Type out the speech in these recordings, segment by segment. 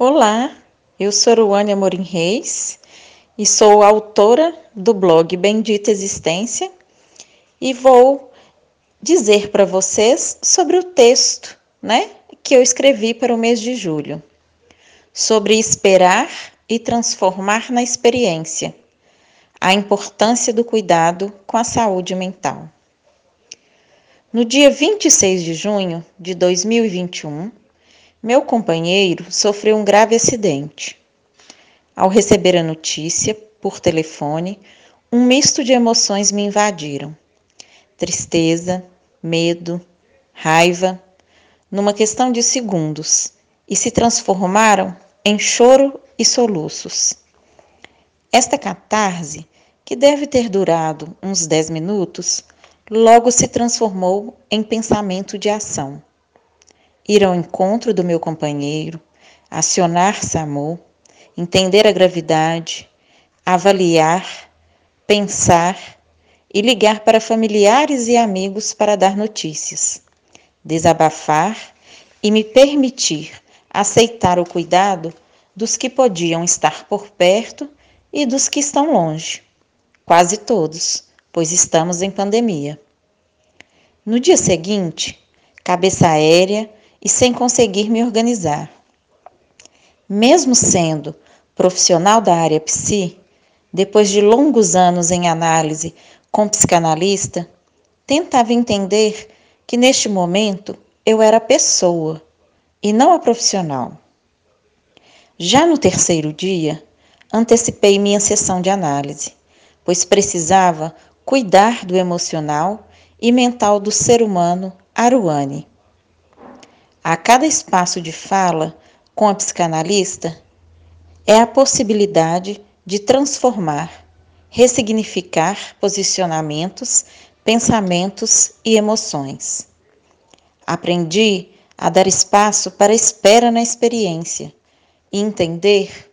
Olá, eu sou Ruane Amorim Reis e sou autora do blog Bendita Existência e vou dizer para vocês sobre o texto, né, que eu escrevi para o mês de julho, sobre esperar e transformar na experiência, a importância do cuidado com a saúde mental. No dia 26 de junho de 2021, meu companheiro sofreu um grave acidente. Ao receber a notícia, por telefone, um misto de emoções me invadiram: tristeza, medo, raiva, numa questão de segundos, e se transformaram em choro e soluços. Esta catarse, que deve ter durado uns dez minutos, logo se transformou em pensamento de ação ir ao encontro do meu companheiro, acionar SAMU, entender a gravidade, avaliar, pensar e ligar para familiares e amigos para dar notícias, desabafar e me permitir aceitar o cuidado dos que podiam estar por perto e dos que estão longe, quase todos, pois estamos em pandemia. No dia seguinte, cabeça aérea e sem conseguir me organizar. Mesmo sendo profissional da área psi, depois de longos anos em análise com psicanalista, tentava entender que neste momento eu era pessoa e não a profissional. Já no terceiro dia, antecipei minha sessão de análise, pois precisava cuidar do emocional e mental do ser humano Aruane. A cada espaço de fala com a psicanalista é a possibilidade de transformar, ressignificar posicionamentos, pensamentos e emoções. Aprendi a dar espaço para espera na experiência e entender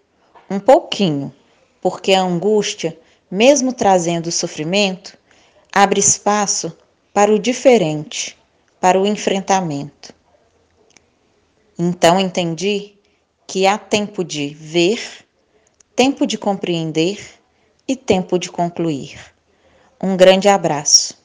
um pouquinho, porque a angústia, mesmo trazendo sofrimento, abre espaço para o diferente, para o enfrentamento. Então entendi que há tempo de ver, tempo de compreender e tempo de concluir. Um grande abraço.